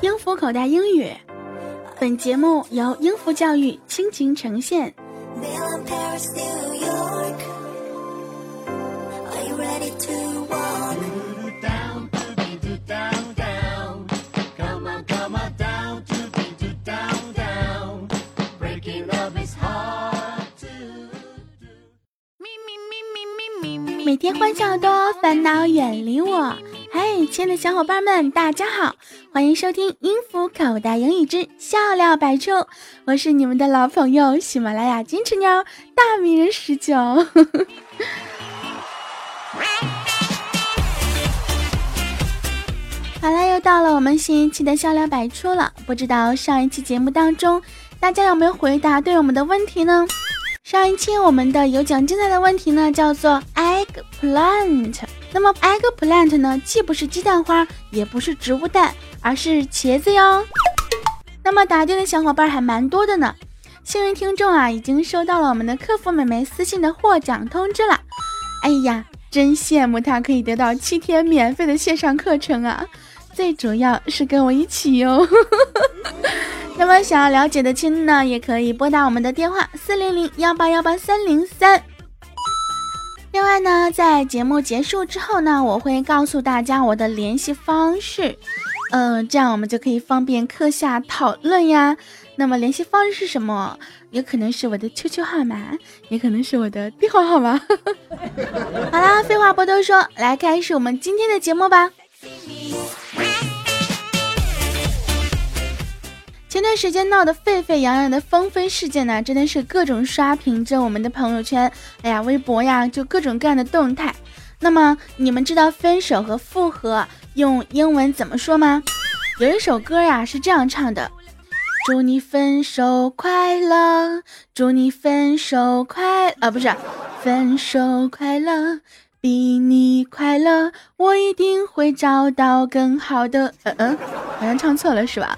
英孚口袋英语，本节目由英孚教育倾情呈现。每天欢笑多，烦恼远离我。嘿，亲爱的小伙伴们，大家好，欢迎收听音符口袋英语之笑料百出。我是你们的老朋友喜马拉雅金翅鸟大名人十九。好了，又到了我们新一期的笑料百出了。不知道上一期节目当中，大家有没有回答对我们的问题呢？上一期我们的有奖竞赛的问题呢，叫做 eggplant。那么 eggplant 呢，既不是鸡蛋花，也不是植物蛋，而是茄子哟。那么答对的小伙伴还蛮多的呢。幸运听众啊，已经收到了我们的客服美眉私信的获奖通知了。哎呀，真羡慕他可以得到七天免费的线上课程啊！最主要是跟我一起哟。那么想要了解的亲呢，也可以拨打我们的电话四零零幺八幺八三零三。另外呢，在节目结束之后呢，我会告诉大家我的联系方式，嗯，这样我们就可以方便课下讨论呀。那么联系方式是什么？有可能是我的 QQ 号码，也可能是我的电话号码。好啦，废话不多说，来开始我们今天的节目吧。前段时间闹得沸沸扬扬的风飞事件呢，真的是各种刷屏着我们的朋友圈，哎呀，微博呀，就各种各样的动态。那么你们知道分手和复合用英文怎么说吗？有一首歌呀是这样唱的：祝你分手快乐，祝你分手快啊，不是，分手快乐，比你快乐，我一定会找到更好的。嗯嗯，好像唱错了是吧？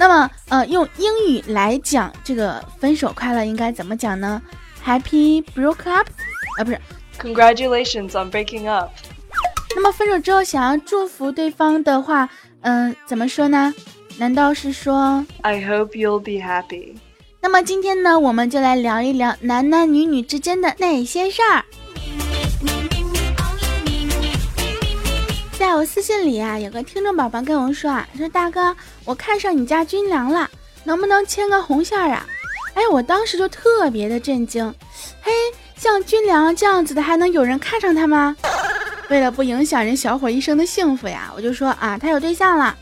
那么，呃，用英语来讲这个分手快乐应该怎么讲呢？Happy broke up，啊，不是，Congratulations on breaking up。那么分手之后想要祝福对方的话，嗯，怎么说呢？难道是说 I hope you'll be happy？那么今天呢，我们就来聊一聊男男女女之间的那些事儿。在我私信里啊，有个听众宝宝跟我说啊，说大哥，我看上你家军粮了，能不能牵个红线儿啊？哎，我当时就特别的震惊，嘿，像军粮这样子的还能有人看上他吗？为了不影响人小伙一生的幸福呀，我就说啊，他有对象了。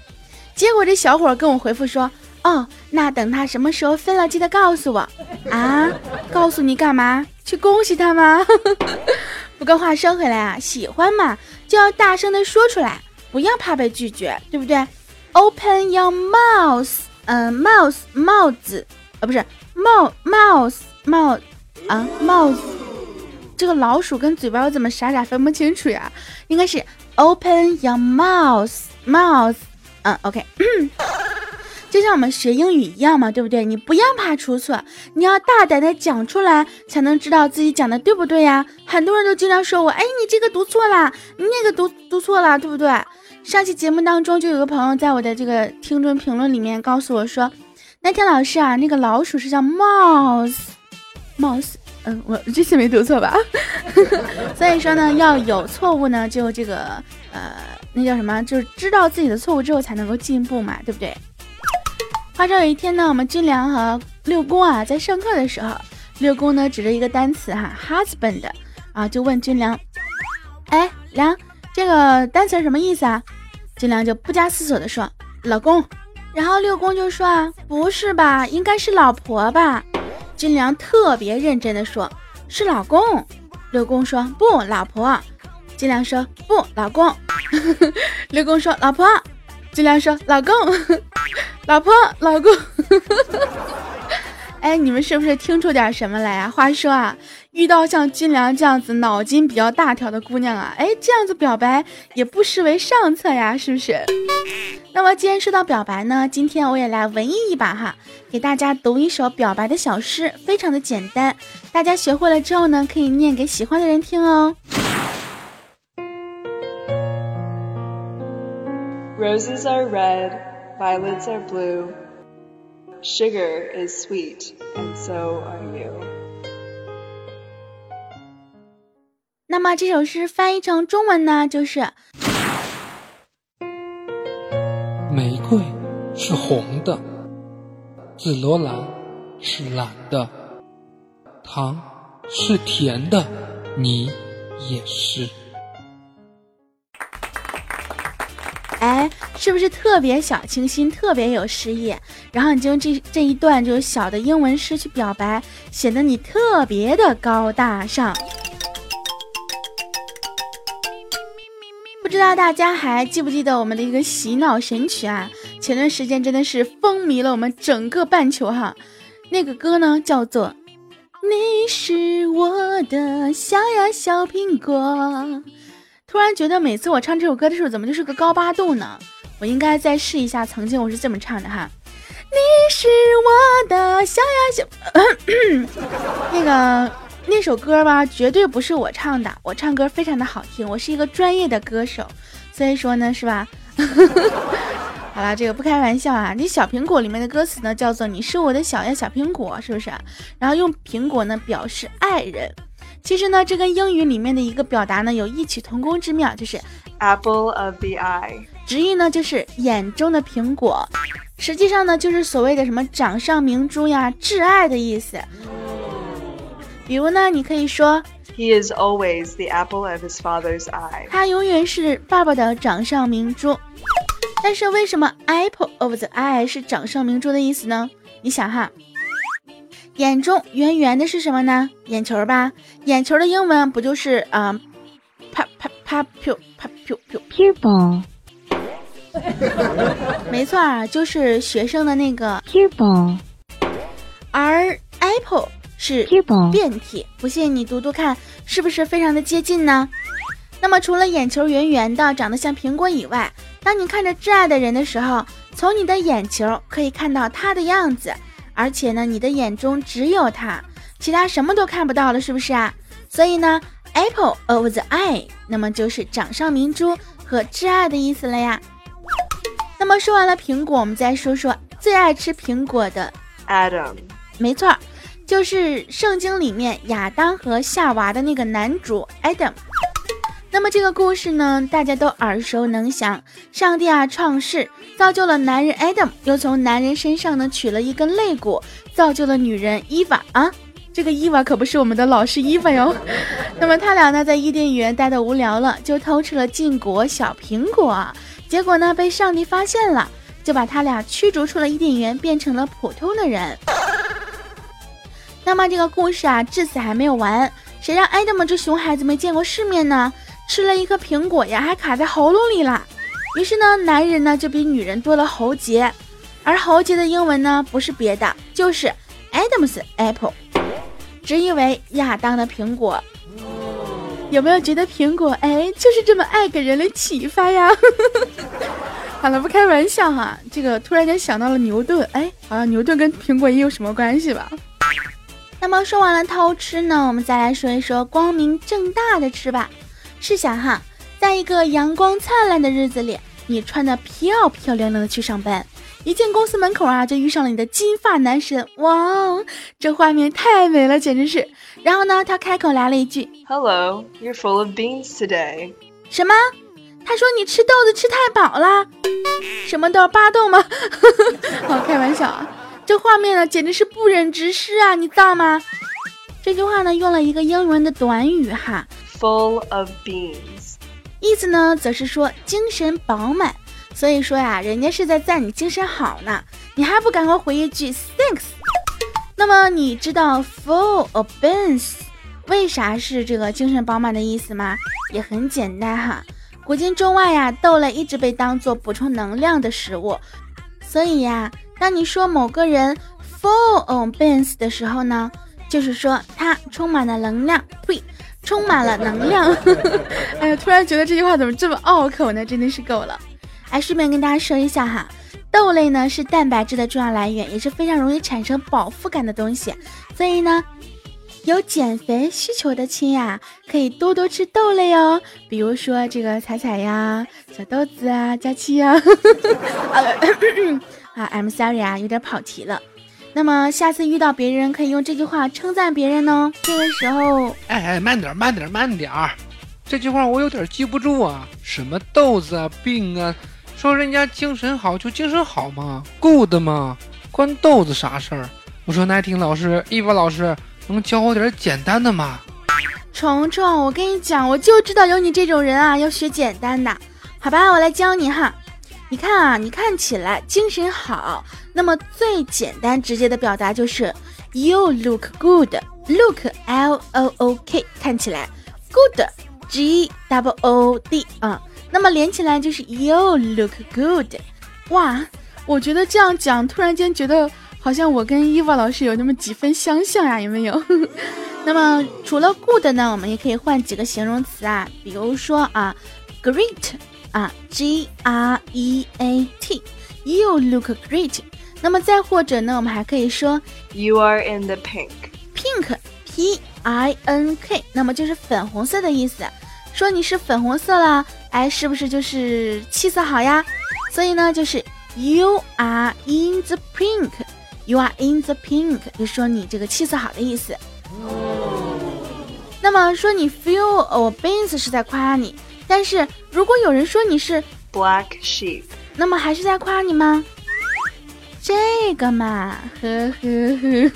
结果这小伙跟我回复说，哦，那等他什么时候分了，记得告诉我啊。告诉你干嘛？去恭喜他吗？不过话说回来啊，喜欢嘛就要大声的说出来，不要怕被拒绝，对不对？Open your mouth，嗯，mouth 帽子啊，不是帽，mouth，帽啊 mouse，这个老鼠跟嘴巴我怎么傻傻分不清楚呀？应该是 Open your mouth mouth，嗯，OK。就像我们学英语一样嘛，对不对？你不要怕出错，你要大胆的讲出来，才能知道自己讲的对不对呀。很多人都经常说我，哎，你这个读错了，那个读读错了，对不对？上期节目当中就有个朋友在我的这个听众评论里面告诉我说，那天老师啊，那个老鼠是叫 mouse，mouse，嗯，我这次没读错吧？所以说呢，要有错误呢，就这个呃，那叫什么？就是知道自己的错误之后才能够进步嘛，对不对？话说有一天呢，我们军良和六公啊在上课的时候，六公呢指着一个单词哈，husband 啊，就问军良：“哎，良，这个单词什么意思啊？”军良就不加思索的说：“老公。”然后六公就说：“啊，不是吧，应该是老婆吧？”军良特别认真的说：“是老公。”六公说：“不，老婆。”军良说：“不，老公。”六公说：“老婆。”军良说：“老公。”老婆，老公，哎，你们是不是听出点什么来啊？话说啊，遇到像军良这样子脑筋比较大条的姑娘啊，哎，这样子表白也不失为上策呀，是不是？那么既然说到表白呢，今天我也来文艺一把哈，给大家读一首表白的小诗，非常的简单，大家学会了之后呢，可以念给喜欢的人听哦。Roses are red, violets are blue. Sugar is sweet, and so are you. 那么这首诗翻译成中文呢，就是玫瑰是红的，紫罗兰是蓝的，糖是甜的，你也是。是不是特别小清新，特别有诗意？然后你就用这这一段就是小的英文诗去表白，显得你特别的高大上。不知道大家还记不记得我们的一个洗脑神曲啊？前段时间真的是风靡了我们整个半球哈。那个歌呢叫做《你是我的小呀小苹果》。突然觉得每次我唱这首歌的时候，怎么就是个高八度呢？我应该再试一下，曾经我是这么唱的哈。你是我的小呀小，那个。那首歌吧，绝对不是我唱的。我唱歌非常的好听，我是一个专业的歌手，所以说呢，是吧？好了，这个不开玩笑啊。你小苹果里面的歌词呢，叫做“你是我的小呀小苹果”，是不是？然后用苹果呢表示爱人。其实呢，这跟英语里面的一个表达呢有异曲同工之妙，就是 apple of the eye，直译呢就是眼中的苹果，实际上呢就是所谓的什么掌上明珠呀，挚爱的意思。比如呢，你可以说，He is always the apple of his father's eye。他永远是爸爸的掌上明珠。但是为什么 apple of the eye 是掌上明珠的意思呢？你想哈，眼中圆圆的是什么呢？眼球吧。眼球的英文不就是啊，pa pa pa pu pa pu pu pupil。没错啊，就是学生的那个 pupil。而 apple。是变体，不信你读读看，是不是非常的接近呢？那么除了眼球圆圆的，长得像苹果以外，当你看着挚爱的人的时候，从你的眼球可以看到他的样子，而且呢，你的眼中只有他，其他什么都看不到了，是不是啊？所以呢，apple of the eye，那么就是掌上明珠和挚爱的意思了呀。那么说完了苹果，我们再说说最爱吃苹果的 Adam，没错。就是圣经里面亚当和夏娃的那个男主 Adam。那么这个故事呢，大家都耳熟能详。上帝啊，创世造就了男人 Adam，又从男人身上呢取了一根肋骨，造就了女人伊娃啊。这个伊娃可不是我们的老师伊娃哟。那么他俩呢，在伊甸园待的无聊了，就偷吃了禁果小苹果，结果呢被上帝发现了，就把他俩驱逐出了伊甸园，变成了普通的人。那么这个故事啊，至此还没有完。谁让艾德蒙这熊孩子没见过世面呢？吃了一颗苹果呀，还卡在喉咙里了。于是呢，男人呢就比女人多了喉结，而喉结的英文呢不是别的，就是 Adam's apple，直译为亚当的苹果。有没有觉得苹果哎，就是这么爱给人类启发呀？好了，不开玩笑哈。这个突然间想到了牛顿，哎，好像牛顿跟苹果也有什么关系吧？那么说完了偷吃呢，我们再来说一说光明正大的吃吧。试想哈，在一个阳光灿烂的日子里，你穿的漂漂亮亮的去上班，一进公司门口啊，就遇上了你的金发男神，哇，这画面太美了，简直是。然后呢，他开口来了一句：“Hello, you're full of beans today。”什么？他说你吃豆子吃太饱了？什么豆？巴豆吗？好，开玩笑啊。这画面呢，简直是不忍直视啊！你知道吗？这句话呢，用了一个英文的短语哈，full of beans，意思呢，则是说精神饱满。所以说呀，人家是在赞你精神好呢，你还不赶快回一句 thanks？那么你知道 full of beans 为啥是这个精神饱满的意思吗？也很简单哈，古今中外呀，豆类一直被当做补充能量的食物，所以呀。当你说某个人 full of beans 的时候呢，就是说他充满了能量，呸，充满了能量。哎呀，突然觉得这句话怎么这么拗口呢？真的是够了。哎，顺便跟大家说一下哈，豆类呢是蛋白质的重要来源，也是非常容易产生饱腹感的东西。所以呢，有减肥需求的亲呀，可以多多吃豆类哦，比如说这个彩彩呀、小豆子啊、佳期呀。啊，I'm sorry 啊，有点跑题了。那么下次遇到别人，可以用这句话称赞别人哦。这个时候，哎哎，慢点，慢点，慢点儿。这句话我有点记不住啊，什么豆子啊，病啊，说人家精神好就精神好嘛？good 嘛？关豆子啥事儿？我说耐听老师、伊娃老师，能教我点简单的吗？虫虫，我跟你讲，我就知道有你这种人啊，要学简单的，好吧？我来教你哈。你看啊，你看起来精神好，那么最简单直接的表达就是 you look good。look l o o k 看起来 good g w o d 啊，那么连起来就是 you look good。哇，我觉得这样讲，突然间觉得好像我跟伊娃老师有那么几分相像呀，有没有？那么除了 good 呢，我们也可以换几个形容词啊，比如说啊，great 啊，g r e a t，you look great。那么再或者呢，我们还可以说 You are in the pink. pink p i n k，那么就是粉红色的意思。说你是粉红色啦，哎，是不是就是气色好呀？所以呢，就是 you are in the pink，you are in the pink，就说你这个气色好的意思。那么说你 feel or beans 是在夸你，但是如果有人说你是 Black sheep. 那么还是在夸你吗？这个嘛，呵呵呵。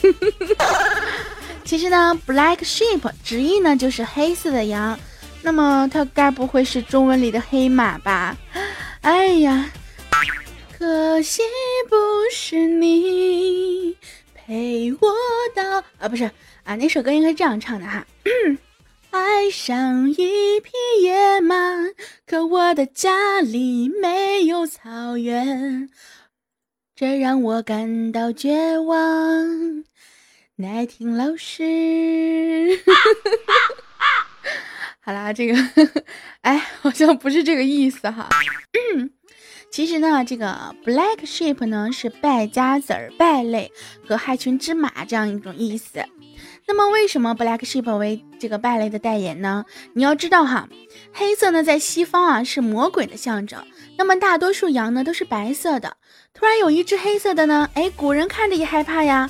其实呢，black sheep 直译呢就是黑色的羊，那么他该不会是中文里的黑马吧？哎呀，可惜不是你陪我到啊，不是啊，那首歌应该这样唱的哈。爱上一匹野马，可我的家里没有草原，这让我感到绝望。耐听老师，好啦，这个，哎，好像不是这个意思哈。其实呢，这个 black sheep 呢是败家子儿、败类和害群之马这样一种意思。那么，为什么 black sheep 为这个败类的代言呢？你要知道哈，黑色呢在西方啊是魔鬼的象征，那么大多数羊呢都是白色的。突然有一只黑色的呢，哎，古人看着也害怕呀。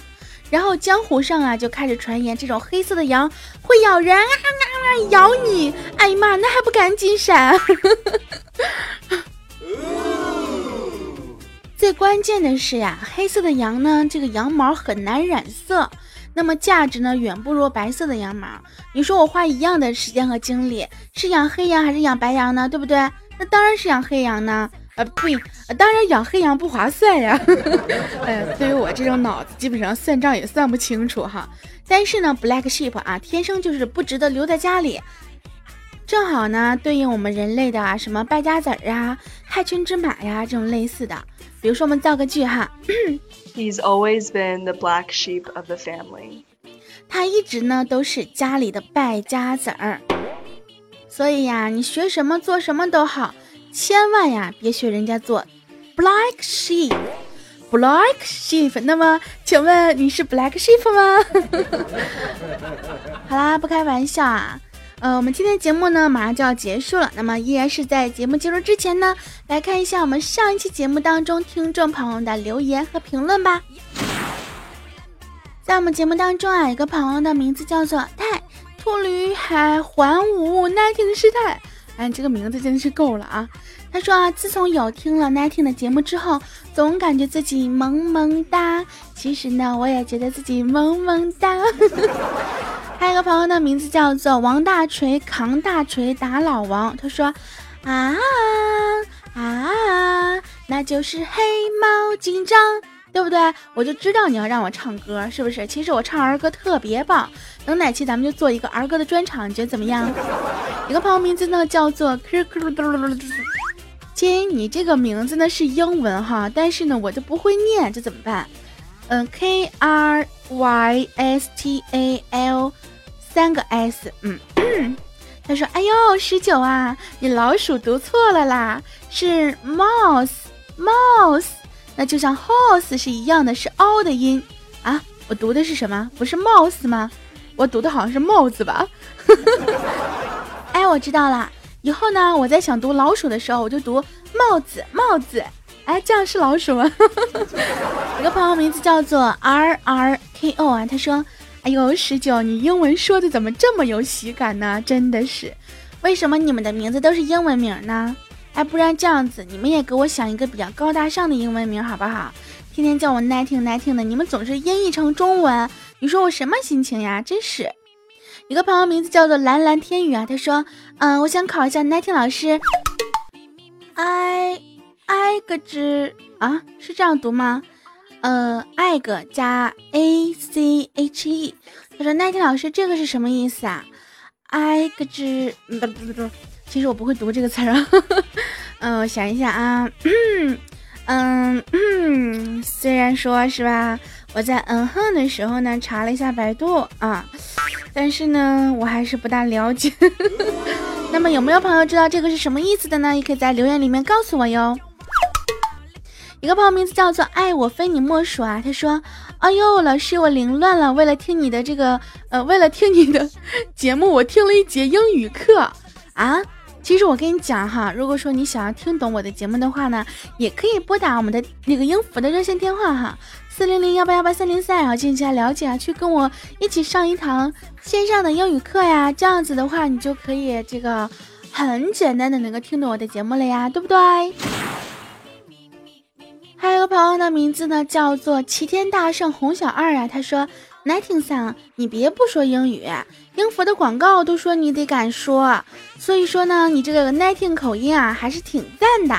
然后江湖上啊就开始传言，这种黑色的羊会咬人啊啊啊，咬你！哎呀妈，那还不赶紧闪！最关键的是呀，黑色的羊呢，这个羊毛很难染色，那么价值呢远不如白色的羊毛。你说我花一样的时间和精力，是养黑羊还是养白羊呢？对不对？那当然是养黑羊呢。啊，呸！当然养黑羊不划算呀。哎，对于我这种脑子，基本上算账也算不清楚哈。但是呢，black sheep 啊，天生就是不值得留在家里。正好呢，对应我们人类的啊，什么败家子儿啊、害群之马呀这种类似的。比如说，我们造个句哈。He's always been the black sheep of the family. 他一直呢都是家里的败家子儿。所以呀，你学什么做什么都好。千万呀，别学人家做 black sheep。black sheep，那么请问你是 black sheep 吗？好啦，不开玩笑啊。呃，我们今天节目呢马上就要结束了，那么依然是在节目结束之前呢，来看一下我们上一期节目当中听众朋友的留言和评论吧。在我们节目当中啊，有个朋友的名字叫做泰兔驴海环舞那天的师太。哎，这个名字真的是够了啊！他说啊，自从有听了 Nighting 的节目之后，总感觉自己萌萌哒。其实呢，我也觉得自己萌萌哒。还有一个朋友的名字叫做王大锤，扛大锤打老王。他说啊啊，那就是黑猫警长。对不对？我就知道你要让我唱歌，是不是？其实我唱儿歌特别棒，等哪期咱们就做一个儿歌的专场，你觉得怎么样？有个朋友名字呢叫做 Q Q，亲，你这个名字呢是英文哈，但是呢我就不会念，这怎么办？嗯，K R Y S T A L，三个 S，嗯，他说，哎呦，十九啊，你老鼠读错了啦，是 mouse，mouse。那就像 horse 是一样的，是 o 的音啊！我读的是什么？不是 mouse 吗？我读的好像是帽子吧？哎，我知道了，以后呢，我在想读老鼠的时候，我就读帽子帽子。哎，这样是老鼠吗？有个朋友名字叫做 R R K O 啊，他说：“哎呦，十九，你英文说的怎么这么有喜感呢？真的是，为什么你们的名字都是英文名呢？哎，不然这样子，你们也给我想一个比较高大上的英文名好不好？天天叫我 Nighting Nighting 的，你们总是音译成中文，你说我什么心情呀？真是。”一个朋友名字叫做蓝蓝天宇啊，他说：“嗯，我想考一下 Nighting 老师。” I。i 个之啊，是这样读吗？呃，i 个加 a c h e。他说：“ Nighting 老师，这个是什么意思啊？i 个之，不不不不，其实我不会读这个词儿啊。嗯，我想一下啊，嗯嗯，虽然说是吧，我在嗯哼的时候呢查了一下百度啊，但是呢，我还是不大了解。那么有没有朋友知道这个是什么意思的呢？也可以在留言里面告诉我哟。”一个朋友名字叫做爱我非你莫属啊，他说：“哎呦，老师我凌乱了，为了听你的这个，呃，为了听你的节目，我听了一节英语课啊。其实我跟你讲哈，如果说你想要听懂我的节目的话呢，也可以拨打我们的那个英孚的热线电话哈，四零零幺八幺八三零三，然后进行一下了解啊，去跟我一起上一堂线上的英语课呀。这样子的话，你就可以这个很简单的能够听懂我的节目了呀，对不对？”还有一个朋友的名字呢，叫做齐天大圣洪小二啊。他说：“Nighting 桑，你别不说英语，英孚的广告都说你得敢说，所以说呢，你这个 Nighting 口音啊，还是挺赞的。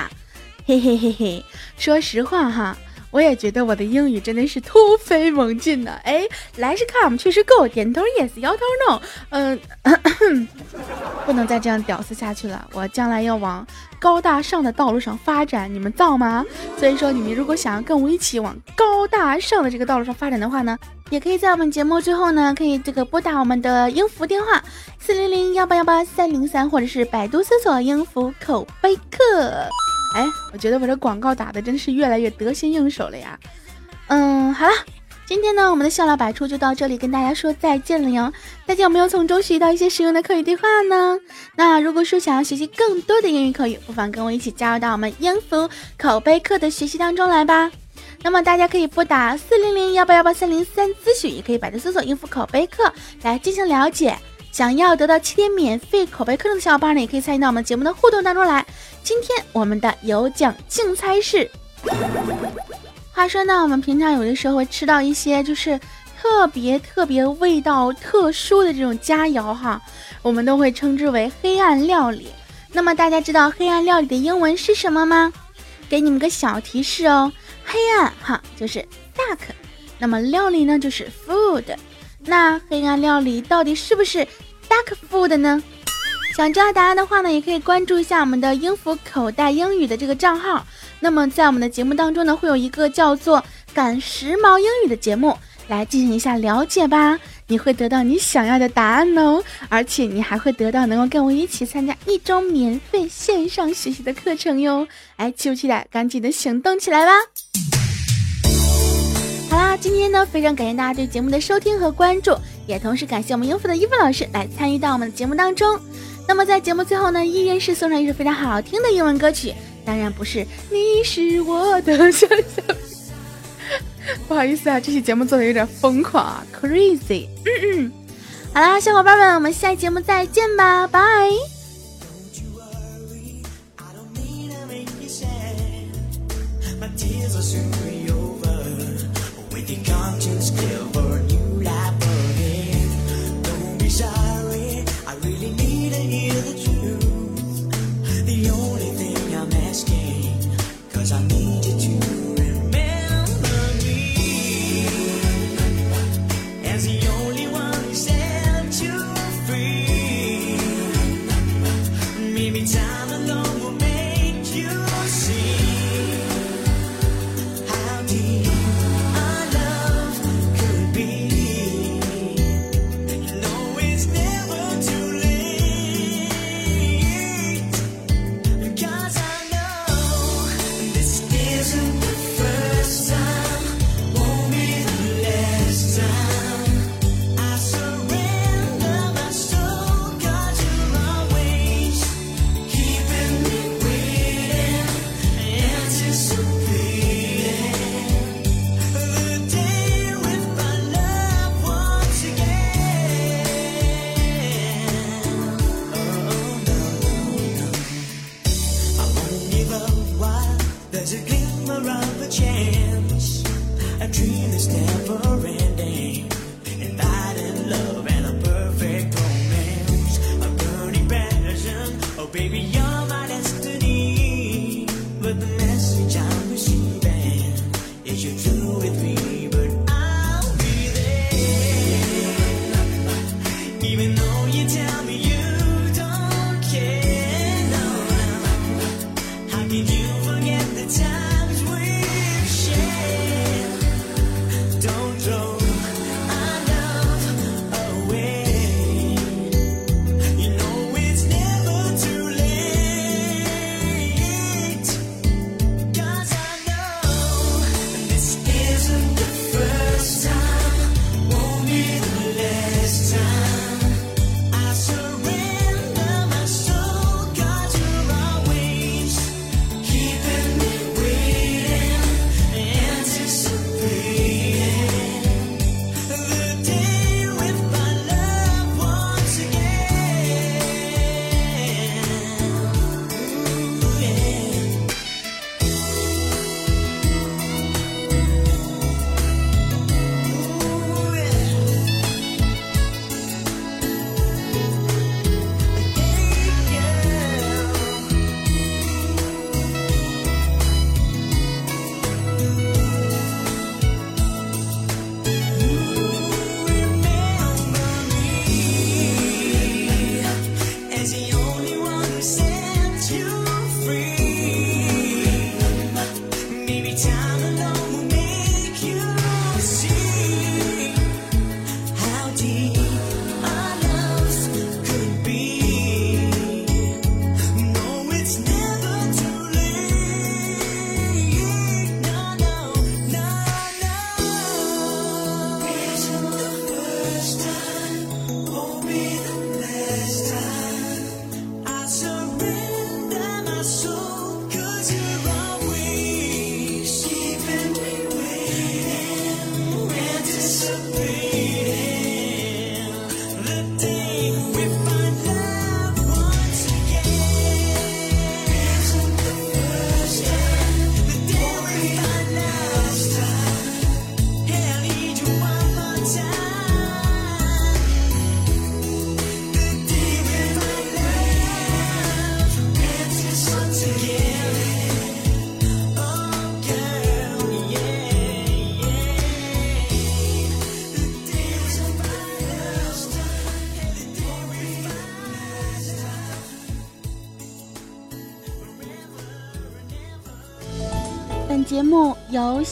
嘿嘿嘿嘿，说实话哈。”我也觉得我的英语真的是突飞猛进的。哎，来是 come，去是 go，点头 yes，摇头 no。嗯，不能再这样屌丝下去了。我将来要往高大上的道路上发展，你们造吗？所以说，你们如果想要跟我一起往高大上的这个道路上发展的话呢，也可以在我们节目最后呢，可以这个拨打我们的音符电话四零零幺八幺八三零三，或者是百度搜索音符口碑课。哎，我觉得我这广告打的真是越来越得心应手了呀。嗯，好了，今天呢，我们的笑料百出就到这里，跟大家说再见了哟。大家有没有从中学习到一些实用的口语对话呢？那如果说想要学习更多的英语口语，不妨跟我一起加入到我们音符口碑课的学习当中来吧。那么大家可以拨打四零零幺八幺八三零三咨询，也可以百度搜索“音符口碑课”来进行了解。想要得到七天免费口碑课程的小伙伴呢，也可以参与到我们节目的互动当中来。今天我们的有奖竞猜是，话说呢，我们平常有的时候会吃到一些就是特别特别味道特殊的这种佳肴哈，我们都会称之为黑暗料理。那么大家知道黑暗料理的英文是什么吗？给你们个小提示哦，黑暗哈就是 dark，那么料理呢就是 food。那黑暗料理到底是不是 dark food 呢？想知道答案的话呢，也可以关注一下我们的英孚口袋英语的这个账号。那么在我们的节目当中呢，会有一个叫做“赶时髦英语”的节目，来进行一下了解吧。你会得到你想要的答案哦，而且你还会得到能够跟我一起参加一周免费线上学习的课程哟。哎，期不期待？赶紧的行动起来吧！好啦，今天呢，非常感谢大家对节目的收听和关注，也同时感谢我们优芙的伊芙老师来参与到我们的节目当中。那么在节目最后呢，依然是送上一首非常好听的英文歌曲，当然不是“你是我的小小”。不好意思啊，这期节目做的有点疯狂啊，crazy。嗯嗯，好啦，小伙伴们，我们下期节目再见吧，拜。Tears are soon over with the conscious care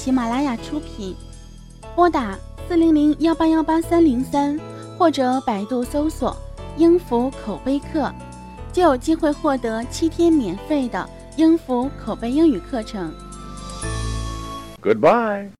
喜马拉雅出品，拨打四零零幺八幺八三零三或者百度搜索“英孚口碑课”，就有机会获得七天免费的英孚口碑英语课程。Goodbye。